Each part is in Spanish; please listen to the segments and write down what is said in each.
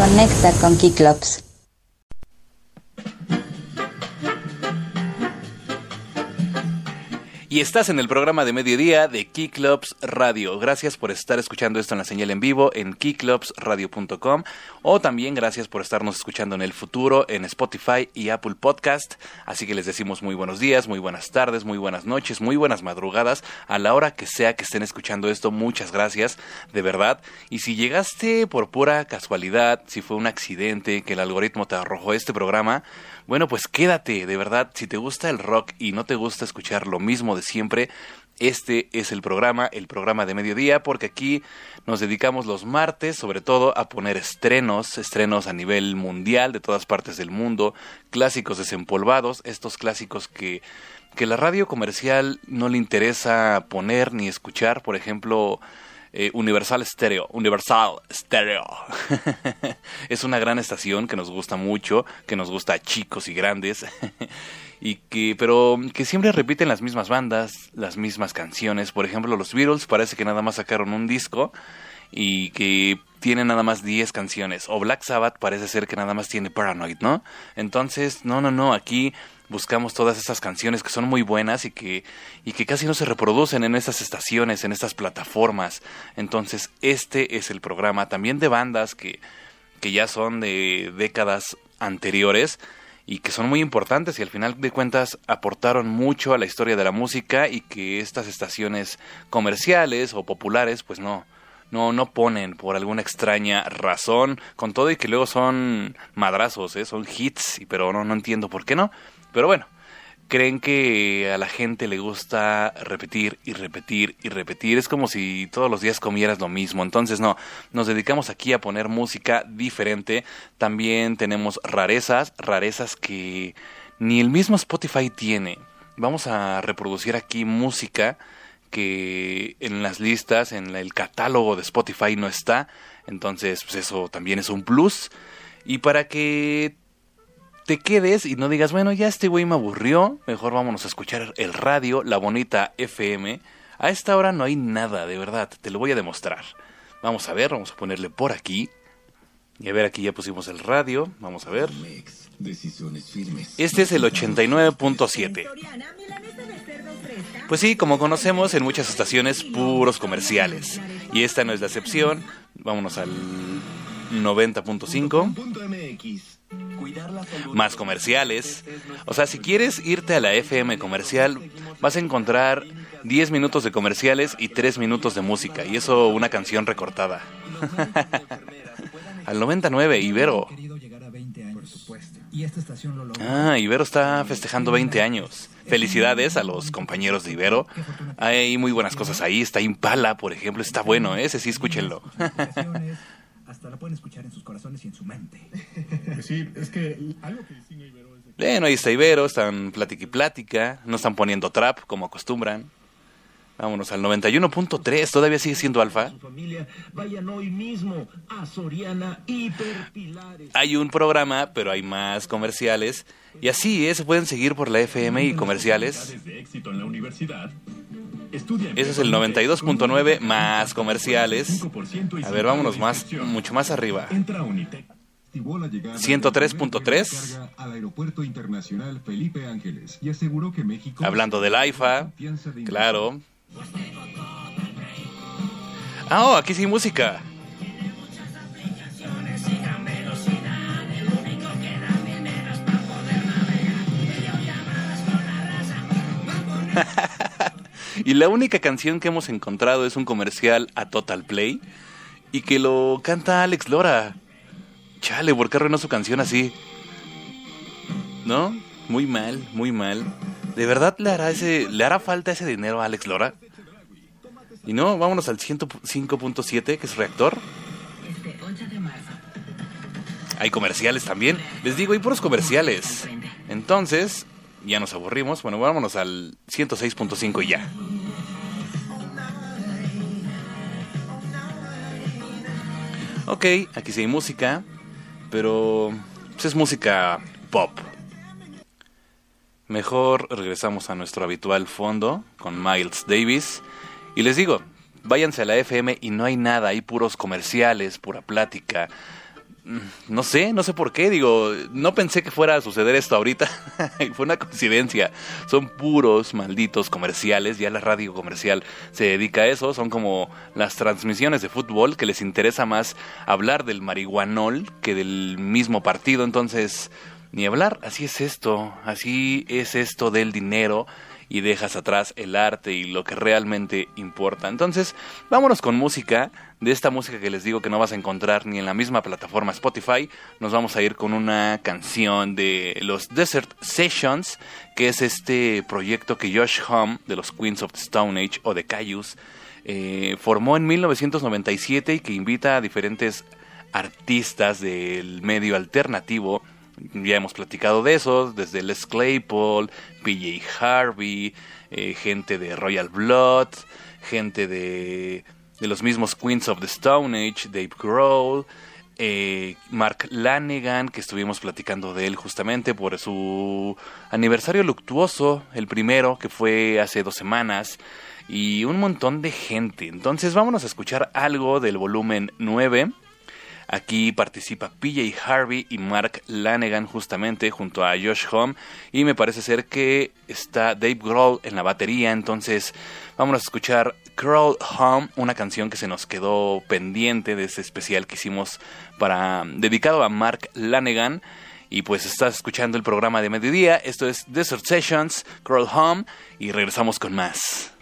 Conecta con Kiklops. Y estás en el programa de mediodía de Keyclubs Radio. Gracias por estar escuchando esto en la señal en vivo en keyclubsradio.com o también gracias por estarnos escuchando en el futuro en Spotify y Apple Podcast. Así que les decimos muy buenos días, muy buenas tardes, muy buenas noches, muy buenas madrugadas a la hora que sea que estén escuchando esto. Muchas gracias, de verdad. Y si llegaste por pura casualidad, si fue un accidente que el algoritmo te arrojó este programa, bueno, pues quédate, de verdad, si te gusta el rock y no te gusta escuchar lo mismo de siempre, este es el programa, el programa de mediodía, porque aquí nos dedicamos los martes, sobre todo, a poner estrenos, estrenos a nivel mundial de todas partes del mundo, clásicos desempolvados, estos clásicos que, que la radio comercial no le interesa poner ni escuchar, por ejemplo, eh, Universal Stereo. Universal Stereo. es una gran estación que nos gusta mucho, que nos gusta a chicos y grandes. y que, pero que siempre repiten las mismas bandas, las mismas canciones. Por ejemplo, los Beatles parece que nada más sacaron un disco y que tiene nada más 10 canciones. O Black Sabbath parece ser que nada más tiene Paranoid, ¿no? Entonces, no, no, no, aquí buscamos todas esas canciones que son muy buenas y que, y que casi no se reproducen en estas estaciones, en estas plataformas. Entonces, este es el programa también de bandas que, que ya son de décadas anteriores y que son muy importantes y al final de cuentas aportaron mucho a la historia de la música y que estas estaciones comerciales o populares pues no, no, no ponen por alguna extraña razón, con todo y que luego son madrazos, ¿eh? son hits, pero no, no entiendo por qué no. Pero bueno, creen que a la gente le gusta repetir y repetir y repetir. Es como si todos los días comieras lo mismo. Entonces no, nos dedicamos aquí a poner música diferente. También tenemos rarezas, rarezas que ni el mismo Spotify tiene. Vamos a reproducir aquí música que en las listas, en el catálogo de Spotify no está. Entonces, pues eso también es un plus. Y para que te quedes y no digas, bueno, ya este güey me aburrió, mejor vámonos a escuchar el radio, la bonita FM. A esta hora no hay nada, de verdad, te lo voy a demostrar. Vamos a ver, vamos a ponerle por aquí. Y a ver, aquí ya pusimos el radio, vamos a ver. Este es el 89.7. Pues sí, como conocemos, en muchas estaciones puros comerciales. Y esta no es la excepción. Vámonos al 90.5 más comerciales. O sea, si quieres irte a la FM comercial, vas a encontrar 10 minutos de comerciales y 3 minutos de música. Y eso una canción recortada. Al 99, Ibero. Ah, Ibero está festejando 20 años. Felicidades a los compañeros de Ibero. Hay muy buenas cosas ahí. Está Impala, por ejemplo. Está bueno, ¿eh? ese sí, escúchenlo. Hasta la pueden escuchar en sus corazones y en su mente. Pues sí, es que algo que distingue Ibero es Bueno, ahí está Ibero, están plática y plática, no están poniendo trap como acostumbran. Vámonos al 91.3, todavía sigue siendo alfa. Hay un programa, pero hay más comerciales. Y así es, se pueden seguir por la FM y comerciales. Ese es el 92.9 más comerciales. A ver, vámonos más, mucho más arriba. 103.3 Hablando del AIFA, claro. Ah, oh, aquí sí música. Y la única canción que hemos encontrado es un comercial a Total Play y que lo canta Alex Lora. Chale, ¿por qué arruinó su canción así? ¿No? Muy mal, muy mal. ¿De verdad le hará, ese, le hará falta ese dinero a Alex Lora? Y no, vámonos al 105.7, que es reactor. Hay comerciales también. Les digo, hay puros comerciales. Entonces, ya nos aburrimos. Bueno, vámonos al 106.5 y ya. Ok, aquí sí hay música, pero pues es música pop. Mejor regresamos a nuestro habitual fondo con Miles Davis. Y les digo, váyanse a la FM y no hay nada, hay puros comerciales, pura plática. Mm, no sé, no sé por qué, digo, no pensé que fuera a suceder esto ahorita, fue una coincidencia, son puros malditos comerciales, ya la radio comercial se dedica a eso, son como las transmisiones de fútbol que les interesa más hablar del marihuanol que del mismo partido, entonces ni hablar, así es esto, así es esto del dinero y dejas atrás el arte y lo que realmente importa. Entonces, vámonos con música, de esta música que les digo que no vas a encontrar ni en la misma plataforma Spotify, nos vamos a ir con una canción de los Desert Sessions, que es este proyecto que Josh Hum de los Queens of the Stone Age o de Cayus eh, formó en 1997 y que invita a diferentes artistas del medio alternativo ya hemos platicado de esos, desde Les Claypool, PJ Harvey, eh, gente de Royal Blood, gente de, de los mismos Queens of the Stone Age, Dave Grohl, eh, Mark Lanegan, que estuvimos platicando de él justamente por su aniversario luctuoso, el primero, que fue hace dos semanas, y un montón de gente. Entonces vámonos a escuchar algo del volumen 9 Aquí participa PJ Harvey y Mark Lanegan justamente junto a Josh Home y me parece ser que está Dave Grohl en la batería, entonces vamos a escuchar Crawl Home, una canción que se nos quedó pendiente de ese especial que hicimos para dedicado a Mark Lanegan. Y pues estás escuchando el programa de mediodía. Esto es Desert Sessions, Crawl Home. Y regresamos con más.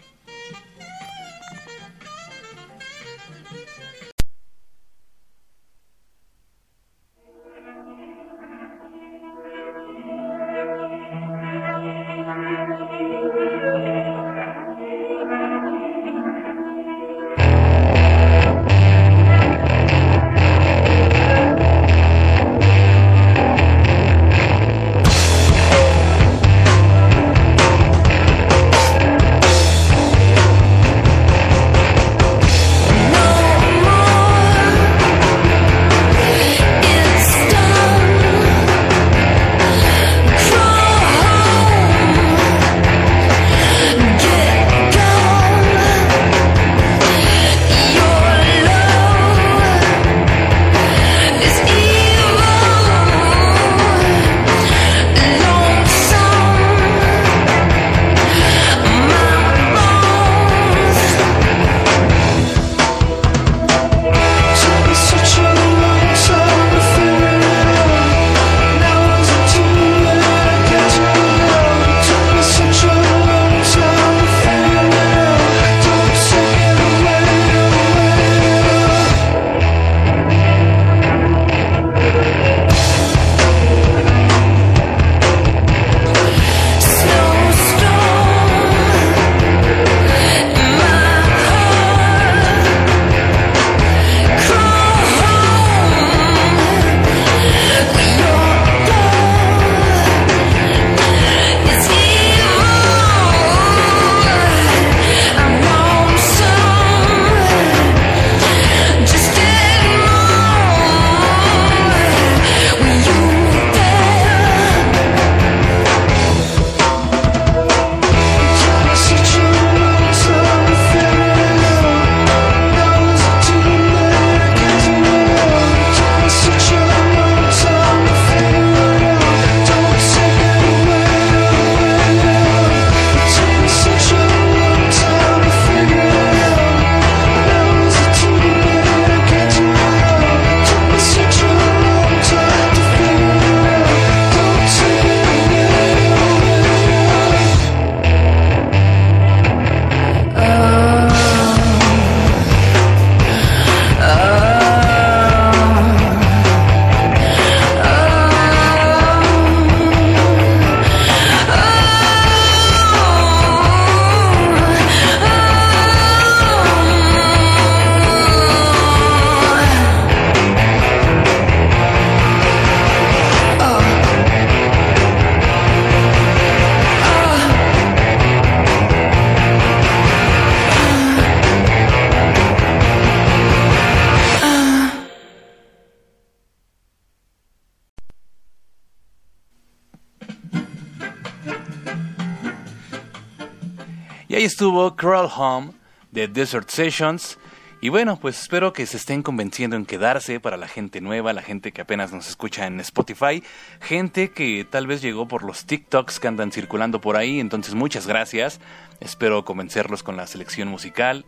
Estuvo Crawl Home de Desert Sessions Y bueno, pues espero que se estén convenciendo en quedarse para la gente nueva, la gente que apenas nos escucha en Spotify, gente que tal vez llegó por los TikToks que andan circulando por ahí, entonces muchas gracias. Espero convencerlos con la selección musical.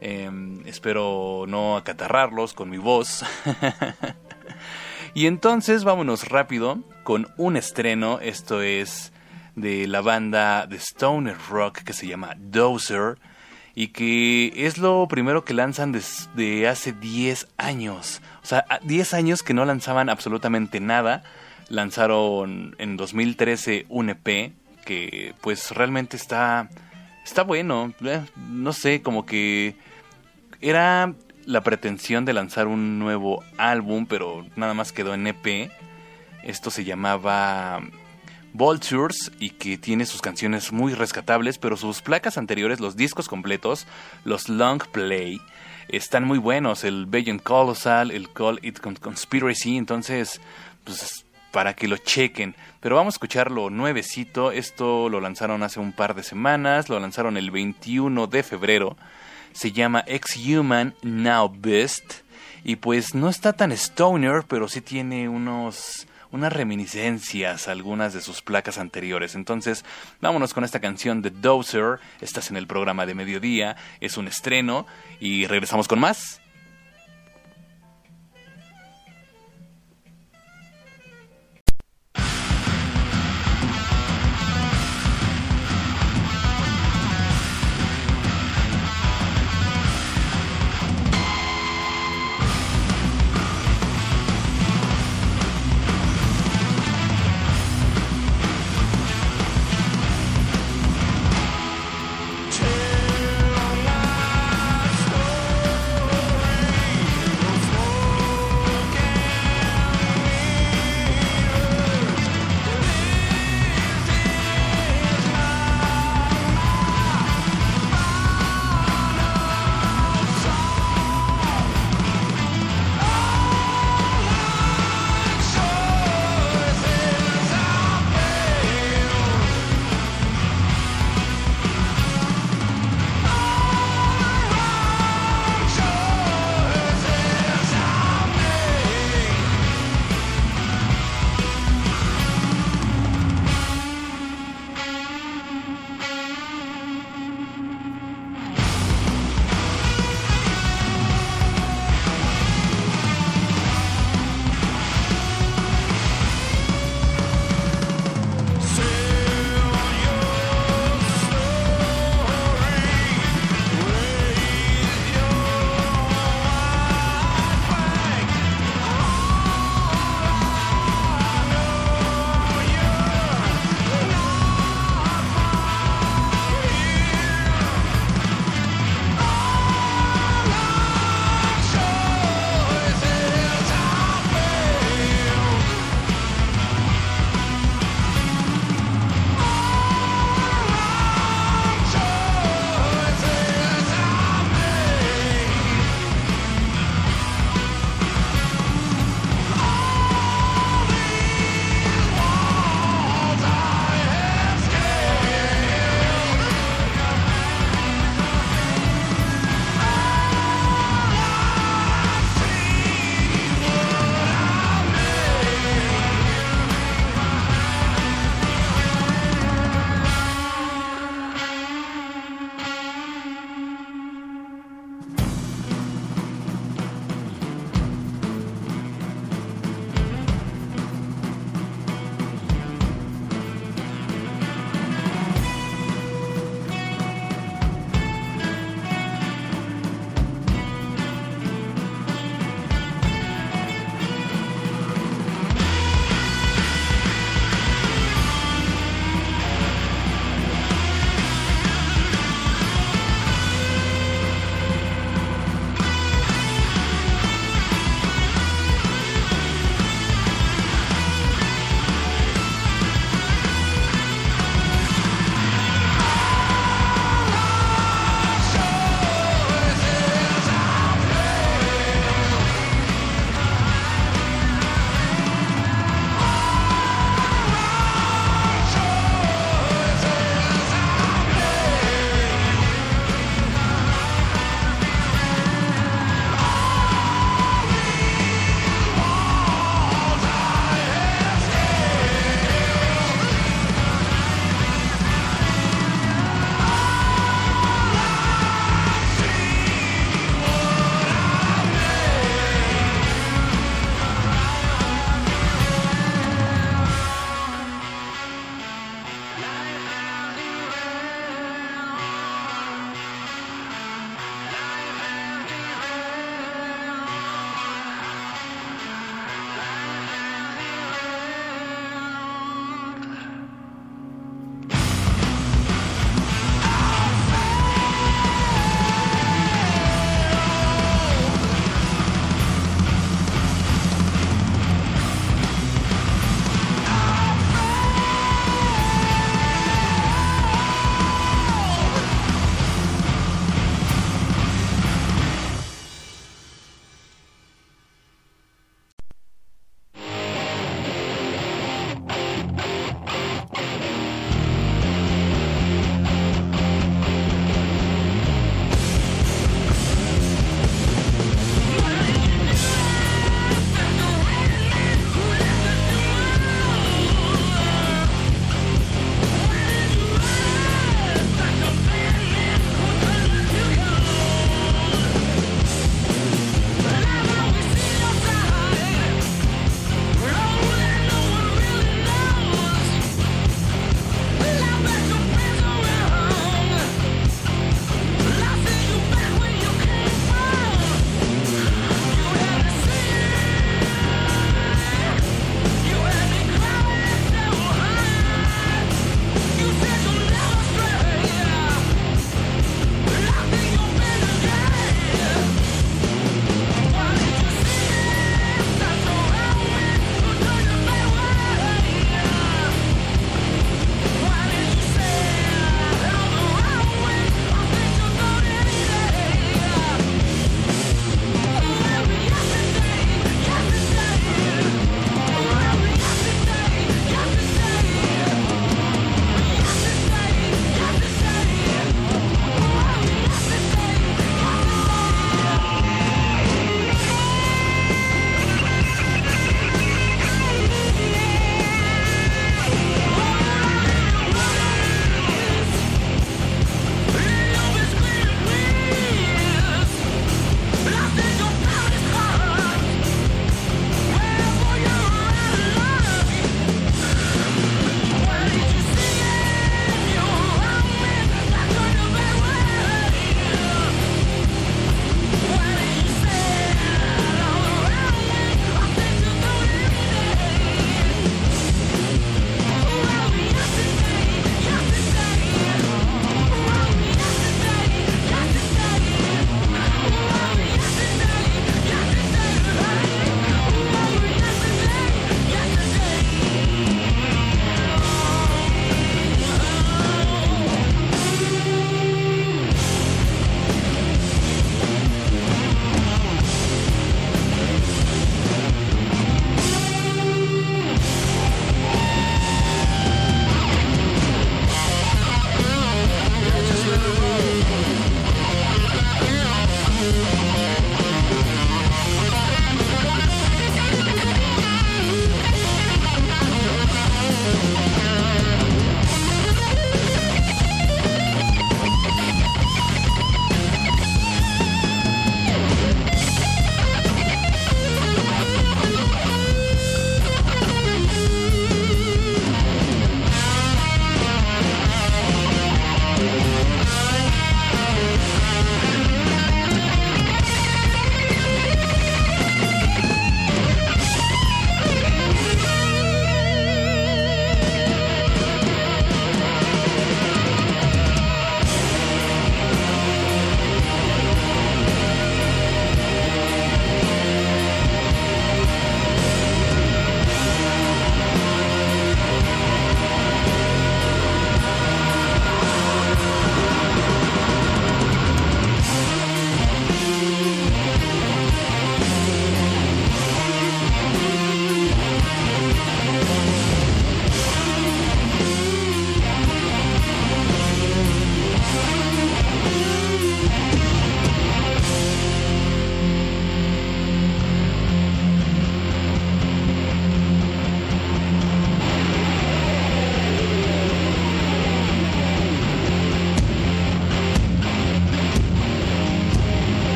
Em, espero no acatarrarlos con mi voz. y entonces vámonos rápido con un estreno. Esto es de la banda de Stoner Rock que se llama Dozer y que es lo primero que lanzan desde hace 10 años. O sea, 10 años que no lanzaban absolutamente nada. Lanzaron en 2013 un EP que pues realmente está está bueno, eh, no sé, como que era la pretensión de lanzar un nuevo álbum, pero nada más quedó en EP. Esto se llamaba Vultures y que tiene sus canciones muy rescatables, pero sus placas anteriores, los discos completos, los long play, están muy buenos. El Beyond Colossal, el Call It Conspiracy, entonces, pues para que lo chequen. Pero vamos a escucharlo nuevecito. Esto lo lanzaron hace un par de semanas, lo lanzaron el 21 de febrero. Se llama Ex-Human Now Best. Y pues no está tan stoner, pero sí tiene unos unas reminiscencias a algunas de sus placas anteriores. Entonces, vámonos con esta canción de Dozer. Estás en el programa de mediodía, es un estreno y regresamos con más.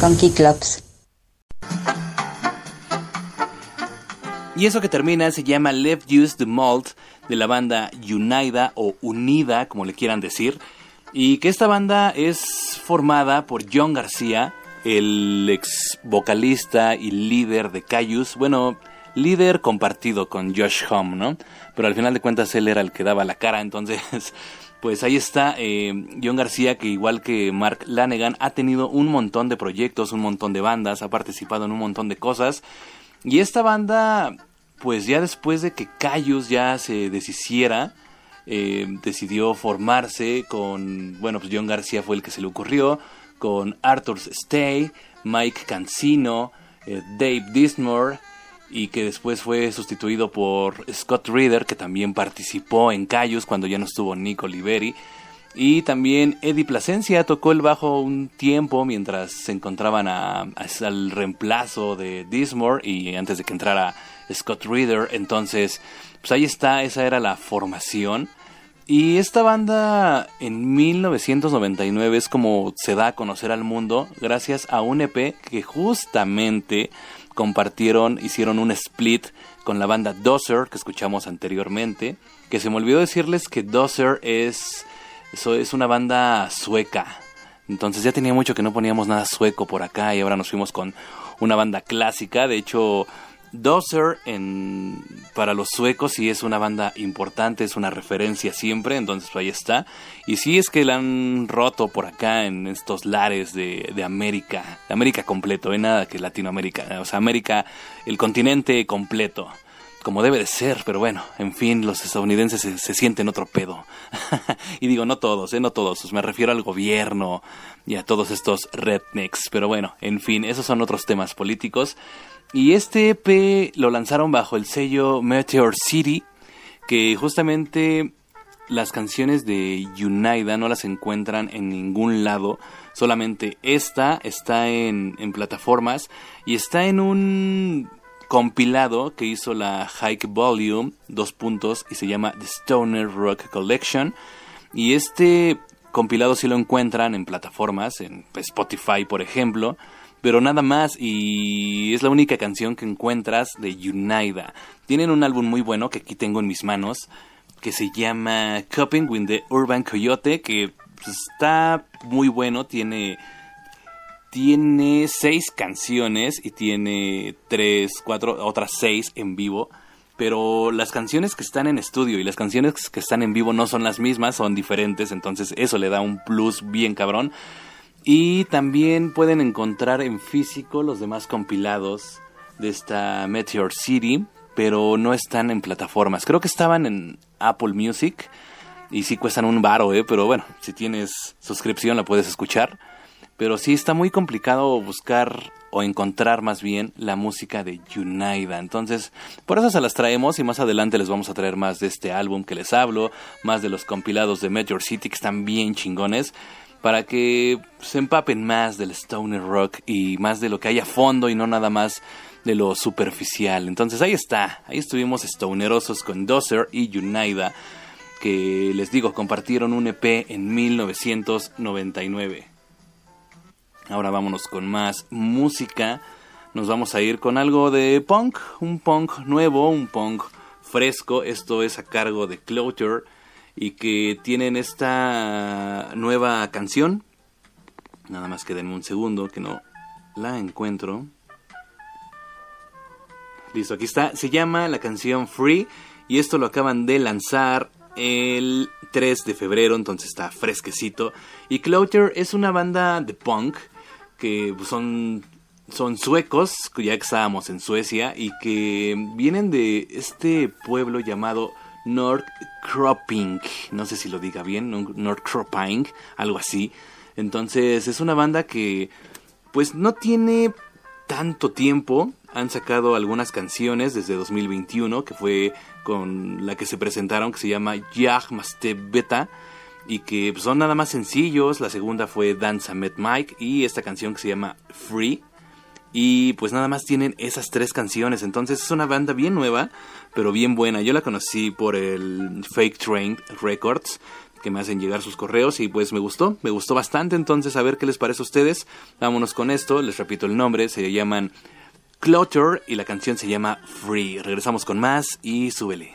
Con Kiklops. Y eso que termina se llama Left Use the Malt de la banda Unida o Unida, como le quieran decir. Y que esta banda es formada por John García, el ex vocalista y líder de Cayus. Bueno, líder compartido con Josh Home, ¿no? Pero al final de cuentas él era el que daba la cara, entonces pues ahí está eh, John García que igual que Mark Lanegan ha tenido un montón de proyectos, un montón de bandas, ha participado en un montón de cosas. Y esta banda pues ya después de que Cayus ya se deshiciera eh, decidió formarse con bueno pues John García fue el que se le ocurrió con Arthur Stay, Mike Cancino, eh, Dave Dismore y que después fue sustituido por Scott Reeder, que también participó en Cayus cuando ya no estuvo Nico Liberi. Y también Eddie Plasencia tocó el bajo un tiempo mientras se encontraban al reemplazo de Dismore y antes de que entrara Scott Reeder. Entonces, pues ahí está, esa era la formación. Y esta banda en 1999 es como se da a conocer al mundo gracias a un EP que justamente compartieron, hicieron un split con la banda Dozer que escuchamos anteriormente. Que se me olvidó decirles que Dozer es, es una banda sueca. Entonces ya tenía mucho que no poníamos nada sueco por acá y ahora nos fuimos con una banda clásica. De hecho, Dozer en, para los suecos sí es una banda importante, es una referencia siempre, entonces ahí está. Y sí es que la han roto por acá en estos lares de, de América, América completo, ¿eh? nada que Latinoamérica, o sea, América, el continente completo, como debe de ser, pero bueno, en fin, los estadounidenses se, sienten otro pedo. y digo, no todos, ¿eh? no todos, me refiero al gobierno y a todos estos rednecks, pero bueno, en fin, esos son otros temas políticos. Y este EP lo lanzaron bajo el sello Meteor City, que justamente las canciones de Unida no las encuentran en ningún lado, solamente esta está en, plataformas y está en un compilado que hizo la Hike Volume, dos puntos, y se llama The Stoner Rock Collection. Y este compilado sí lo encuentran en plataformas, en Spotify por ejemplo, pero nada más y es la única canción que encuentras de Unida. Tienen un álbum muy bueno que aquí tengo en mis manos que se llama Coping with the Urban Coyote que pues, está muy bueno, tiene tiene seis canciones y tiene tres, cuatro, otras seis en vivo. Pero las canciones que están en estudio y las canciones que están en vivo no son las mismas, son diferentes, entonces eso le da un plus bien cabrón. Y también pueden encontrar en físico los demás compilados de esta Meteor City, pero no están en plataformas. Creo que estaban en Apple Music y sí cuestan un baro, ¿eh? pero bueno, si tienes suscripción la puedes escuchar. Pero sí está muy complicado buscar o encontrar más bien la música de Unida. Entonces, por eso se las traemos y más adelante les vamos a traer más de este álbum que les hablo, más de los compilados de Meteor City que están bien chingones para que se empapen más del stoner rock y más de lo que hay a fondo y no nada más de lo superficial. Entonces ahí está, ahí estuvimos stonerosos con Dozer y Unida, que les digo, compartieron un EP en 1999. Ahora vámonos con más música. Nos vamos a ir con algo de punk, un punk nuevo, un punk fresco. Esto es a cargo de Closure y que tienen esta nueva canción. Nada más que denme un segundo que no la encuentro. Listo, aquí está. Se llama la canción Free y esto lo acaban de lanzar el 3 de febrero, entonces está fresquecito. Y Clouter es una banda de punk que son son suecos, ya que estábamos en Suecia, y que vienen de este pueblo llamado Nordkroping, no sé si lo diga bien, Nordkroping, algo así. Entonces es una banda que pues no tiene tanto tiempo, han sacado algunas canciones desde 2021, que fue con la que se presentaron, que se llama Jag Beta, y que son nada más sencillos. La segunda fue Dance Met Mike, y esta canción que se llama Free. Y pues nada más tienen esas tres canciones. Entonces es una banda bien nueva, pero bien buena. Yo la conocí por el Fake Train Records. que me hacen llegar sus correos y pues me gustó, me gustó bastante, entonces a ver qué les parece a ustedes. Vámonos con esto, les repito el nombre, se llaman Clutter y la canción se llama Free. Regresamos con más y súbele.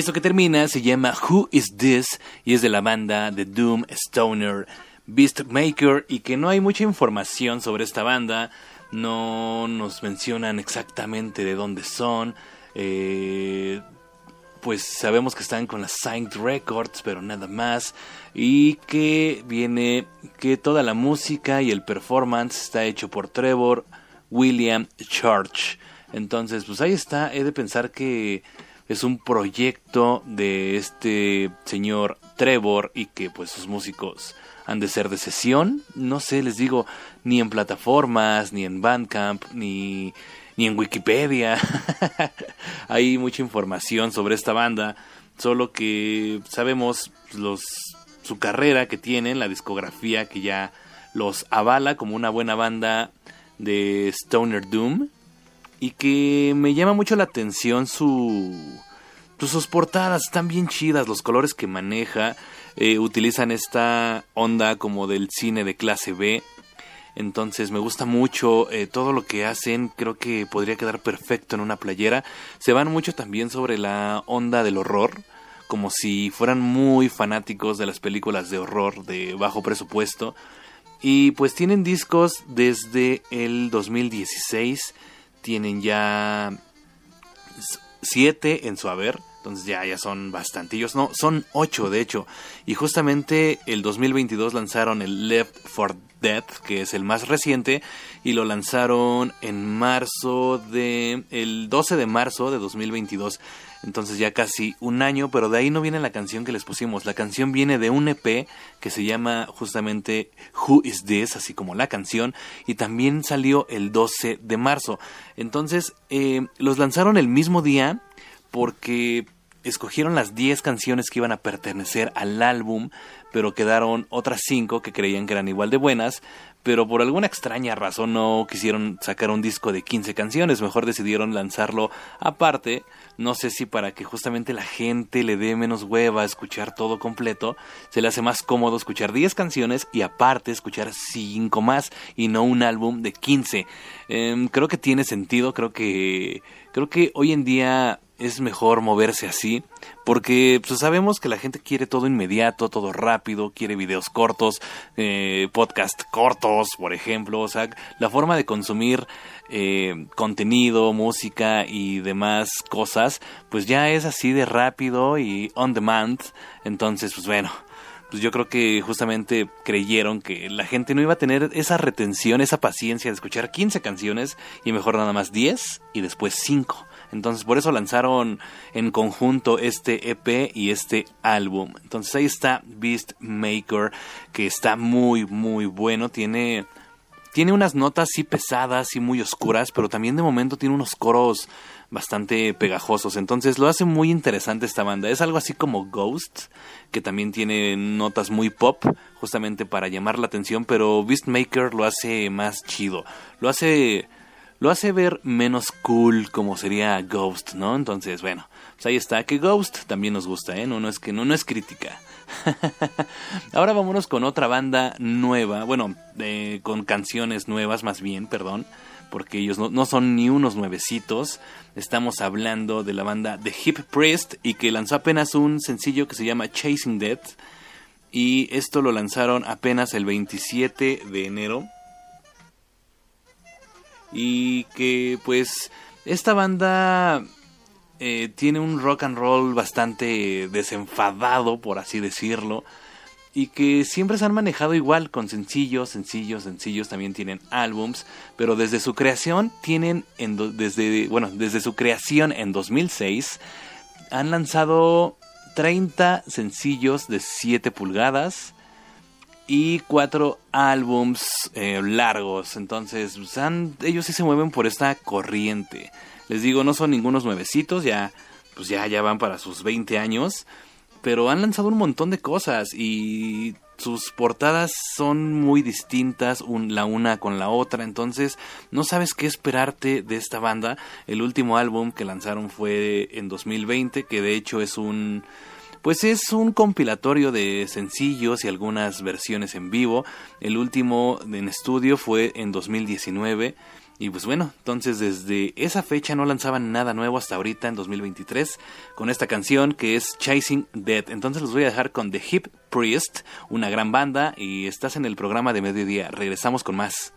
Esto que termina se llama Who Is This y es de la banda The Doom Stoner Beastmaker y que no hay mucha información sobre esta banda, no nos mencionan exactamente de dónde son, eh, pues sabemos que están con la Signed Records, pero nada más. Y que viene que toda la música y el performance está hecho por Trevor William Church. Entonces, pues ahí está. He de pensar que es un proyecto de este señor Trevor y que pues sus músicos han de ser de sesión. No sé, les digo, ni en plataformas, ni en Bandcamp, ni ni en Wikipedia. Hay mucha información sobre esta banda, solo que sabemos los su carrera que tienen, la discografía que ya los avala como una buena banda de Stoner Doom y que me llama mucho la atención su pues sus portadas. Están bien chidas, los colores que maneja, eh, utilizan esta onda como del cine de clase B. Entonces me gusta mucho eh, todo lo que hacen, creo que podría quedar perfecto en una playera. Se van mucho también sobre la onda del horror, como si fueran muy fanáticos de las películas de horror de bajo presupuesto. Y pues tienen discos desde el 2016, tienen ya siete en su haber. Entonces ya, ya son bastantillos. No, son ocho de hecho. Y justamente el 2022 lanzaron el Left for Death, que es el más reciente, y lo lanzaron en marzo de... el 12 de marzo de 2022. Entonces ya casi un año, pero de ahí no viene la canción que les pusimos. La canción viene de un EP que se llama justamente Who Is This, así como la canción, y también salió el 12 de marzo. Entonces eh, los lanzaron el mismo día porque escogieron las 10 canciones que iban a pertenecer al álbum pero quedaron otras cinco que creían que eran igual de buenas, pero por alguna extraña razón no quisieron sacar un disco de 15 canciones, mejor decidieron lanzarlo aparte, no sé si para que justamente la gente le dé menos hueva a escuchar todo completo, se le hace más cómodo escuchar 10 canciones y aparte escuchar 5 más y no un álbum de 15. Em, creo que tiene sentido, creo que creo que hoy en día es mejor moverse así, porque pues, sabemos que la gente quiere todo inmediato, todo rápido, quiere videos cortos, eh, podcast cortos, por ejemplo, o sea, la forma de consumir eh, contenido, música y demás cosas, pues ya es así de rápido y on demand, entonces, pues bueno, pues yo creo que justamente creyeron que la gente no iba a tener esa retención, esa paciencia de escuchar 15 canciones y mejor nada más 10 y después 5. Entonces por eso lanzaron en conjunto este EP y este álbum. Entonces ahí está Beast Maker que está muy muy bueno. Tiene tiene unas notas sí pesadas y muy oscuras, pero también de momento tiene unos coros bastante pegajosos. Entonces lo hace muy interesante esta banda. Es algo así como Ghost, que también tiene notas muy pop, justamente para llamar la atención, pero Beastmaker lo hace más chido. Lo hace lo hace ver menos cool como sería Ghost, ¿no? Entonces, bueno, pues ahí está, que Ghost también nos gusta, ¿eh? No, no es que no, no es crítica. Ahora vámonos con otra banda nueva, bueno, con canciones nuevas más bien, perdón, porque ellos no, no, son ni unos nuevecitos. Estamos hablando de la banda The Hip Priest y que lanzó apenas un sencillo que se llama Chasing Death. Y esto lo lanzaron apenas el 27 de enero y que pues esta banda eh, tiene un rock and roll bastante desenfadado, por así decirlo, y que siempre se han manejado igual con sencillos, sencillos, sencillos, también tienen álbums, pero desde su creación tienen en desde bueno, desde su creación en 2006 han lanzado 30 sencillos de 7 pulgadas, y cuatro álbums eh, largos. Entonces, pues, ellos sí se mueven por esta corriente. Les digo, no son ningunos nuevecitos, ya, pues ya, ya van para sus 20 años. Pero han lanzado un montón de cosas y sus portadas son muy distintas la una con la otra, entonces no sabes qué esperarte de esta banda. El último álbum que lanzaron fue en 2020, que de hecho es un pues es un compilatorio de sencillos y algunas versiones en vivo. El último en estudio fue en 2019 Y pues bueno, entonces desde esa fecha no lanzaban nada nuevo hasta ahorita en 2023 con esta canción que es Chasing Dead. Entonces los voy a dejar con The Hip Priest, una gran banda y estás en el programa de mediodía. Regresamos con más.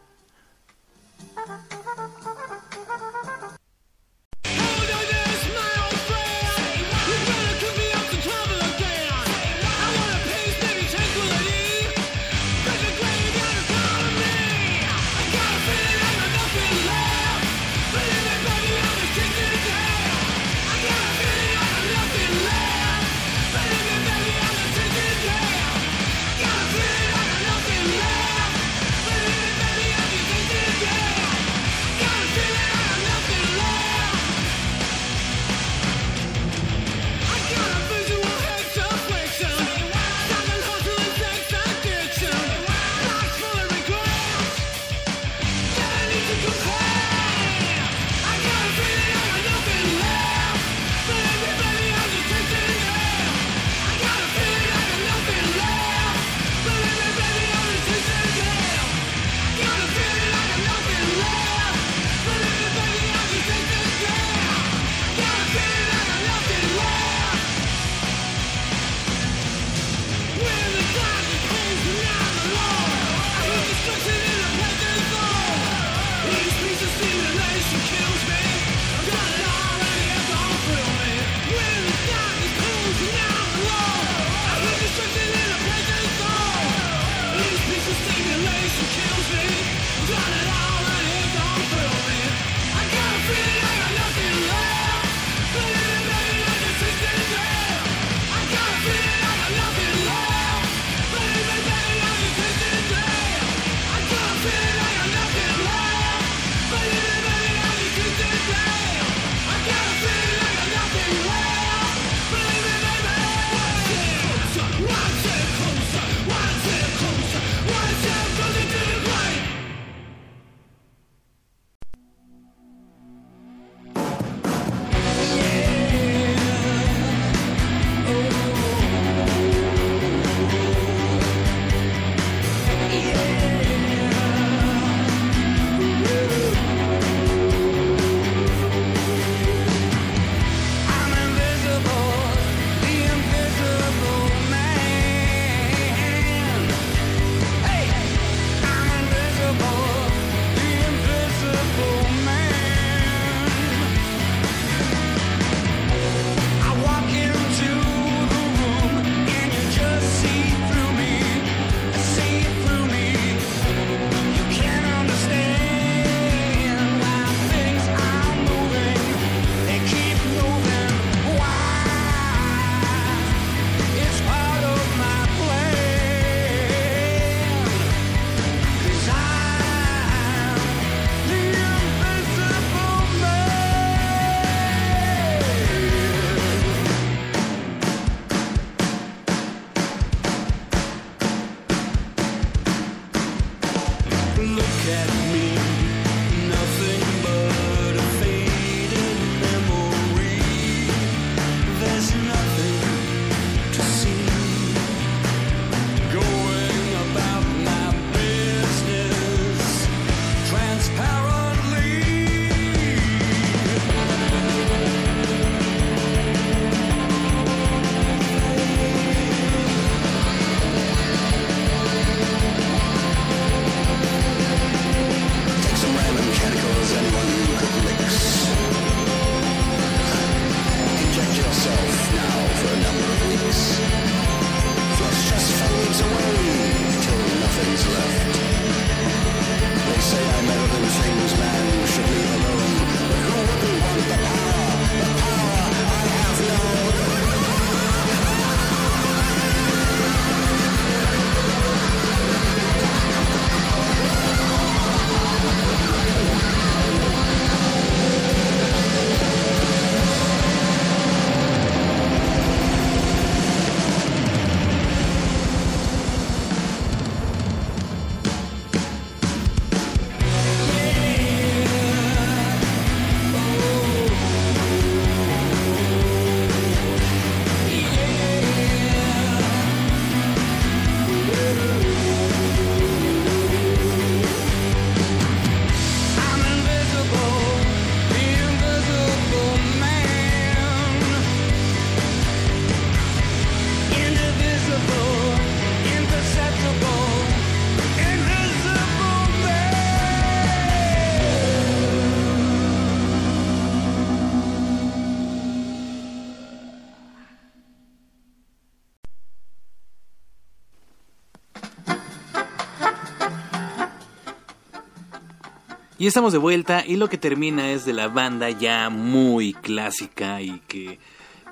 Y estamos de vuelta y lo que termina es de la banda ya muy clásica y que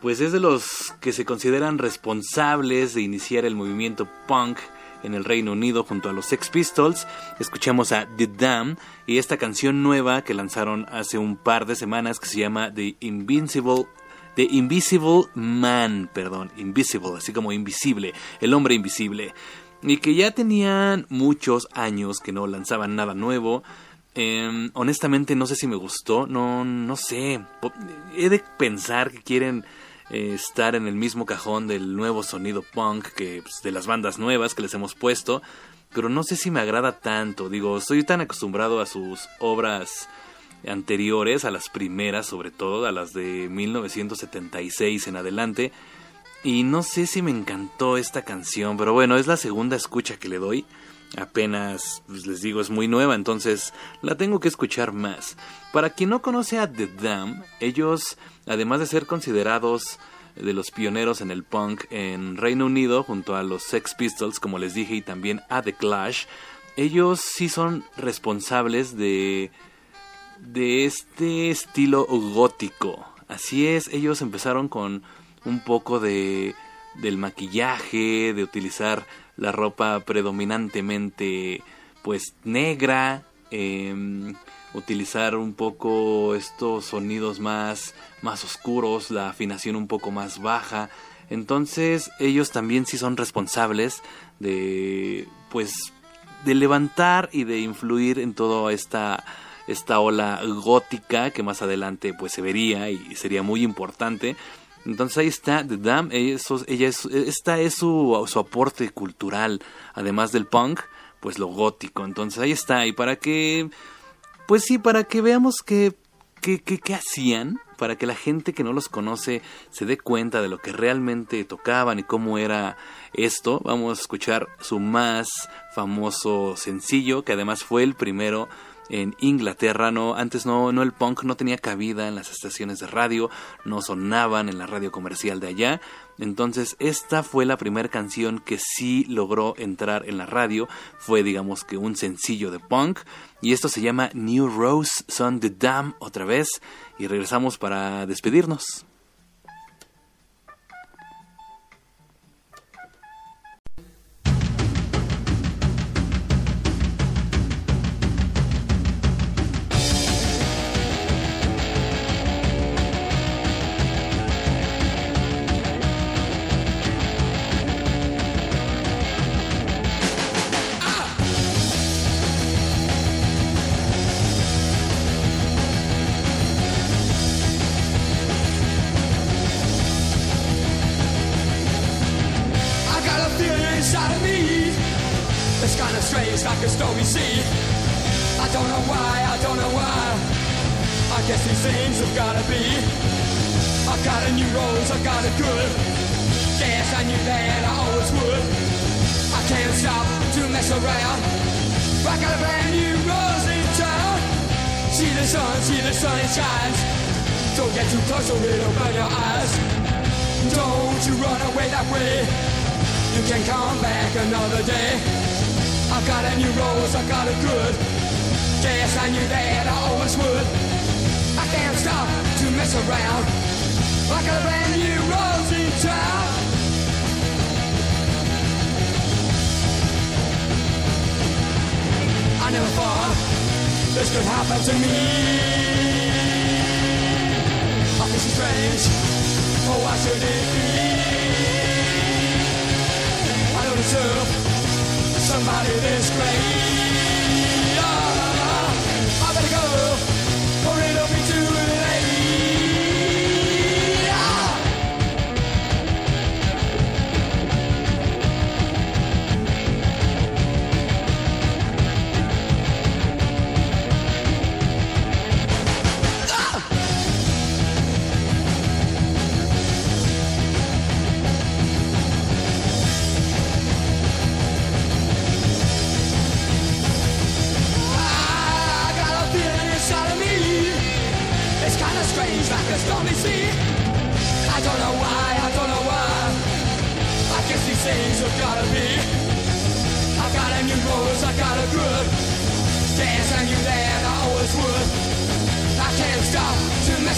pues es de los que se consideran responsables de iniciar el movimiento punk en el Reino Unido junto a los Sex Pistols. Escuchamos a The Dam y esta canción nueva que lanzaron hace un par de semanas que se llama The Invincible The Invisible Man, perdón, Invisible, así como invisible, el hombre invisible. Y que ya tenían muchos años que no lanzaban nada nuevo. Em, honestamente no sé si me gustó, no, no sé. He de pensar que quieren eh, estar en el mismo cajón del nuevo sonido punk que pues, de las bandas nuevas que les hemos puesto. Pero no sé si me agrada tanto. Digo, estoy tan acostumbrado a sus obras anteriores, a las primeras sobre todo, a las de 1976 en adelante. Y no sé si me encantó esta canción, pero bueno, es la segunda escucha que le doy. Apenas, pues les digo, es muy nueva, entonces la tengo que escuchar más. Para quien no conoce a The Dam, ellos, además de ser considerados de los pioneros en el punk en Reino Unido, junto a los Sex Pistols, como les dije, y también a The Clash, ellos sí son responsables de de este estilo gótico. Así es, ellos empezaron con un poco de del maquillaje, de utilizar la ropa predominantemente pues negra, em, utilizar un poco estos sonidos más más oscuros, la afinación un poco más baja. Entonces, ellos también sí son responsables de pues de levantar y de influir en toda esta esta ola gótica que más adelante pues se vería y sería muy importante. Entonces ahí está The Dam, eso, ella es, esta es su, su aporte cultural, además del punk, pues lo gótico. Entonces ahí está, y para que, pues sí, para que veamos qué, qué, qué, qué hacían, para que la gente que no los conoce se dé cuenta de lo que realmente tocaban y cómo era esto, vamos a escuchar su más famoso sencillo, que además fue el primero en Inglaterra. No, antes no, no el punk no tenía cabida en las estaciones de radio, no sonaban en la radio comercial de allá. Entonces esta fue la primera canción que sí logró entrar en la radio. Fue digamos que un sencillo de punk. Y esto se llama New Rose Son the Dam otra vez. Y regresamos para despedirnos. It's kind of strange, like a stormy sea. I don't know why, I don't know why. I guess these things have gotta be. I got a new rose, I got a good. Guess I knew that I always would. I can't stop to mess around. I got a brand new rose in town. See the sun, see the sun, it shines. Don't get too close or it'll burn your eyes. Don't you run away that way. You can come back another day. I got a new rose, I got a good. Guess I knew that I always would. I can't stop to mess around. I got a brand new rose in town. I never thought this could happen to me. Oh, this is strange. Oh, why should it be? I don't deserve somebody this great.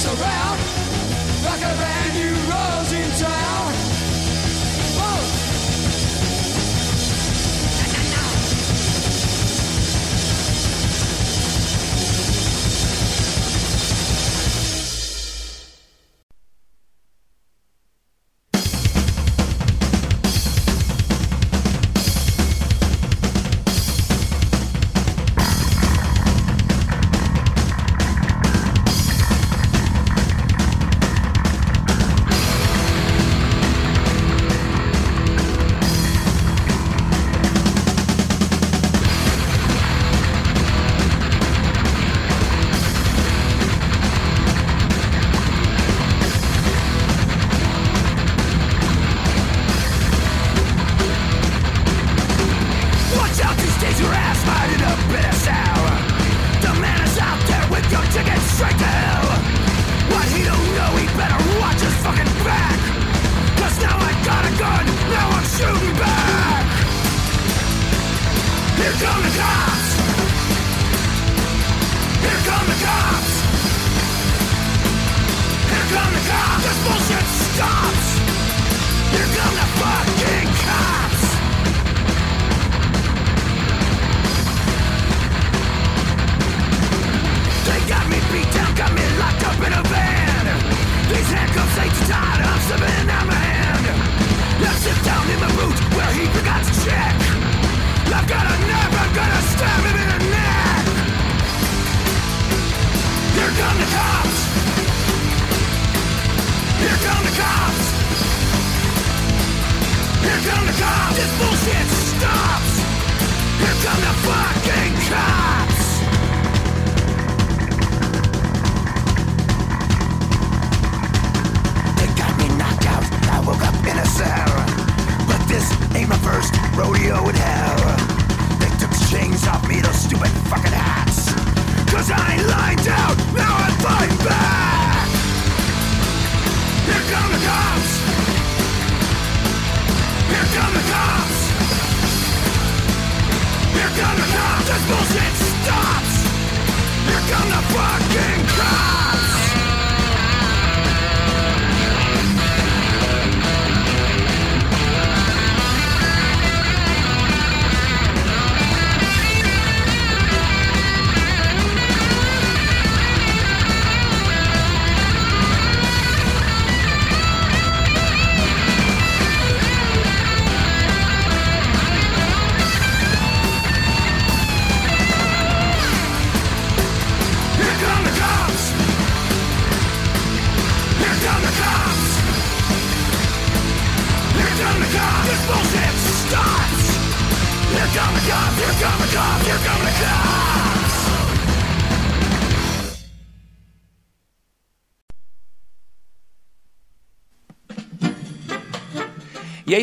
Around like a brand new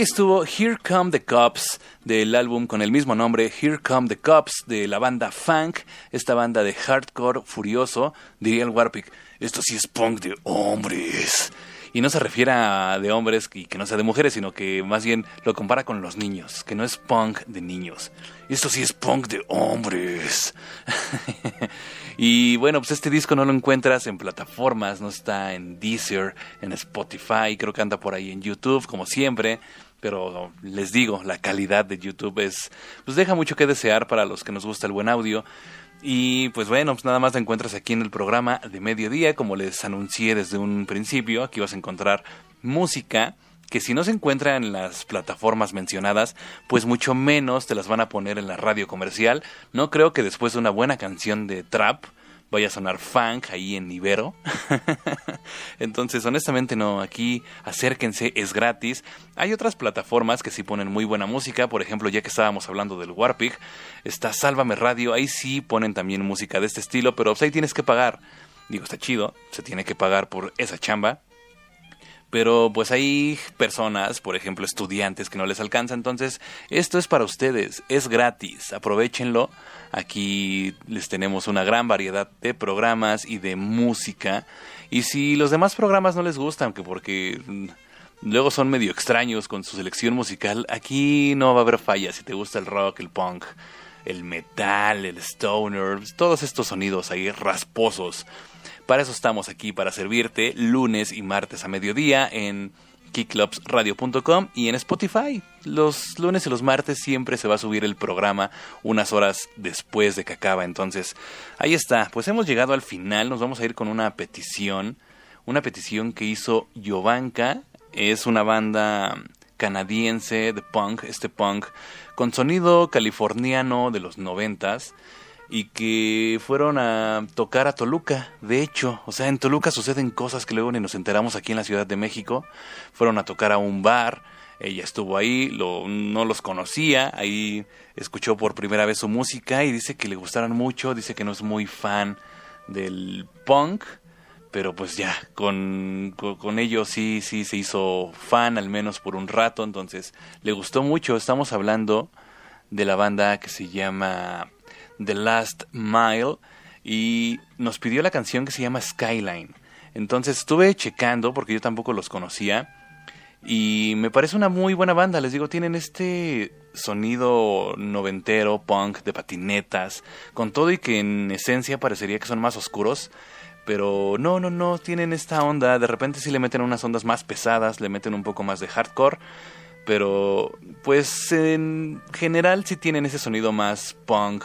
estuvo Here Come the Cops del álbum con el mismo nombre, Here Come the Cops de la banda Funk, esta banda de hardcore furioso, diría el Warpic. Esto sí es punk de hombres. Y no se refiere a de hombres y que no sea de mujeres, sino que más bien lo compara con los niños, que no es punk de niños. Esto sí es punk de hombres. y bueno, pues este disco no lo encuentras en plataformas, no está en Deezer, en Spotify, creo que anda por ahí en YouTube, como siempre. Pero les digo, la calidad de YouTube es, pues deja mucho que desear para los que nos gusta el buen audio. Y pues bueno, pues nada más te encuentras aquí en el programa de mediodía, como les anuncié desde un principio, aquí vas a encontrar música que si no se encuentra en las plataformas mencionadas, pues mucho menos te las van a poner en la radio comercial. No creo que después de una buena canción de trap vaya a sonar funk ahí en Ibero. Entonces, honestamente no, aquí acérquense, es gratis. Hay otras plataformas que sí ponen muy buena música, por ejemplo, ya que estábamos hablando del Warpig, está Sálvame Radio, ahí sí ponen también música de este estilo, pero pues ahí tienes que pagar. Digo, está chido, se tiene que pagar por esa chamba. Pero pues hay personas, por ejemplo estudiantes que no les alcanza, entonces esto es para ustedes, es gratis, aprovechenlo. Aquí les tenemos una gran variedad de programas y de música. Y si los demás programas no les gustan, que porque luego son medio extraños con su selección musical, aquí no va a haber falla si te gusta el rock, el punk, el metal, el stoner, todos estos sonidos ahí rasposos. Para eso estamos aquí, para servirte lunes y martes a mediodía en kickclubsradio.com y en Spotify. Los lunes y los martes siempre se va a subir el programa unas horas después de que acaba. Entonces, ahí está. Pues hemos llegado al final. Nos vamos a ir con una petición. Una petición que hizo Jovanka. Es una banda canadiense de punk, este punk, con sonido californiano de los noventas y que fueron a tocar a Toluca. De hecho, o sea, en Toluca suceden cosas que luego ni nos enteramos aquí en la Ciudad de México. Fueron a tocar a un bar, ella estuvo ahí, lo, no los conocía, ahí escuchó por primera vez su música y dice que le gustaron mucho, dice que no es muy fan del punk, pero pues ya, con, con, con ellos sí, sí se hizo fan, al menos por un rato, entonces le gustó mucho. Estamos hablando de la banda que se llama The Last Mile y nos pidió la canción que se llama Skyline. Entonces estuve checando porque yo tampoco los conocía y me parece una muy buena banda. Les digo, tienen este sonido noventero, punk, de patinetas, con todo y que en esencia parecería que son más oscuros. Pero no, no, no, tienen esta onda. De repente sí le meten unas ondas más pesadas, le meten un poco más de hardcore. Pero pues en general sí tienen ese sonido más punk,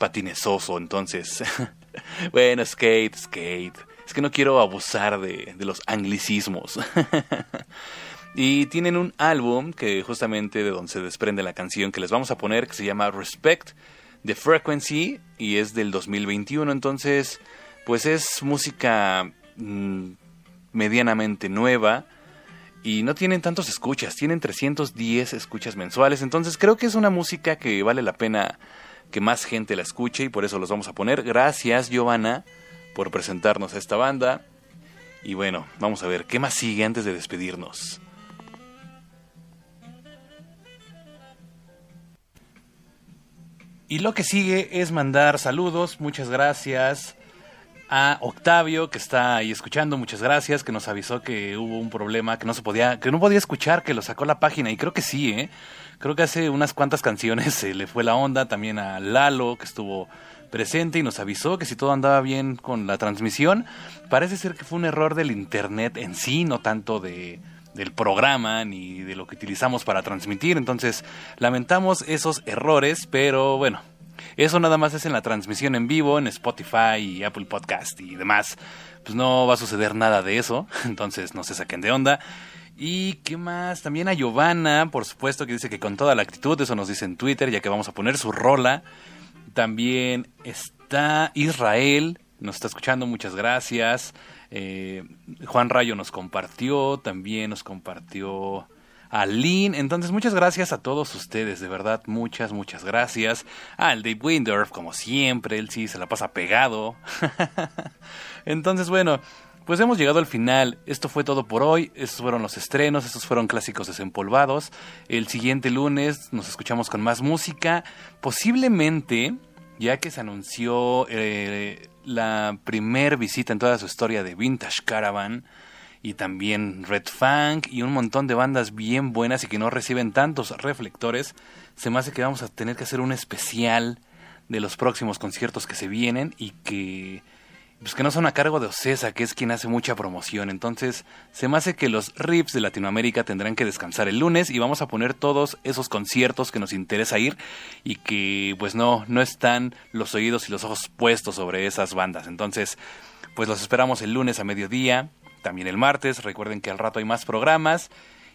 patinesoso. Entonces, bueno, skate, skate. Es que no quiero abusar de, de los anglicismos. y tienen un álbum que justamente de donde se desprende la canción que les vamos a poner, que se llama Respect the Frequency y es del 2021. Entonces, pues es música mm, medianamente nueva y no tienen tantos escuchas, tienen 310 escuchas mensuales. Entonces, creo que es una música que vale la pena que más gente la escuche y por eso los vamos a poner. Gracias, Giovanna, por presentarnos a esta banda. Y bueno, vamos a ver qué más sigue antes de despedirnos. Y lo que sigue es mandar saludos, muchas gracias a Octavio que está ahí escuchando, muchas gracias, que nos avisó que hubo un problema, que no se podía, que no podía escuchar, que lo sacó la página y creo que sí, eh. Creo que hace unas cuantas canciones se le fue la onda, también a Lalo que estuvo presente y nos avisó que si todo andaba bien con la transmisión, parece ser que fue un error del internet en sí, no tanto de del programa ni de lo que utilizamos para transmitir. Entonces, lamentamos esos errores, pero bueno, eso nada más es en la transmisión en vivo, en Spotify y Apple Podcast y demás. Pues no va a suceder nada de eso, entonces no se saquen de onda. ¿Y qué más? También a Giovanna, por supuesto, que dice que con toda la actitud, eso nos dice en Twitter, ya que vamos a poner su rola. También está Israel, nos está escuchando, muchas gracias. Eh, Juan Rayo nos compartió, también nos compartió a Lynn. Entonces, muchas gracias a todos ustedes, de verdad, muchas, muchas gracias. Al Dave Windorf, como siempre, él sí se la pasa pegado. Entonces, bueno, pues hemos llegado al final. Esto fue todo por hoy. Estos fueron los estrenos, estos fueron clásicos desempolvados. El siguiente lunes nos escuchamos con más música. Posiblemente, ya que se anunció eh, la primer visita en toda su historia de Vintage Caravan y también Red Funk y un montón de bandas bien buenas y que no reciben tantos reflectores, se me hace que vamos a tener que hacer un especial de los próximos conciertos que se vienen y que pues que no son a cargo de Ocesa, que es quien hace mucha promoción. Entonces, se me hace que los rips de Latinoamérica tendrán que descansar el lunes y vamos a poner todos esos conciertos que nos interesa ir y que pues no, no están los oídos y los ojos puestos sobre esas bandas. Entonces, pues los esperamos el lunes a mediodía, también el martes. Recuerden que al rato hay más programas.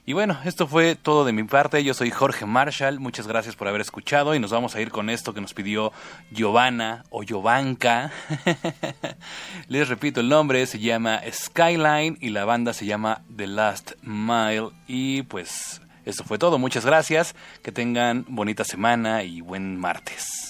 Y bueno, esto fue todo de mi parte. Yo soy Jorge Marshall. Muchas gracias por haber escuchado y nos vamos a ir con esto que nos pidió Giovanna o Giovanka. Les repito el nombre, se llama Skyline y la banda se llama The Last Mile. Y pues esto fue todo. Muchas gracias. Que tengan bonita semana y buen martes.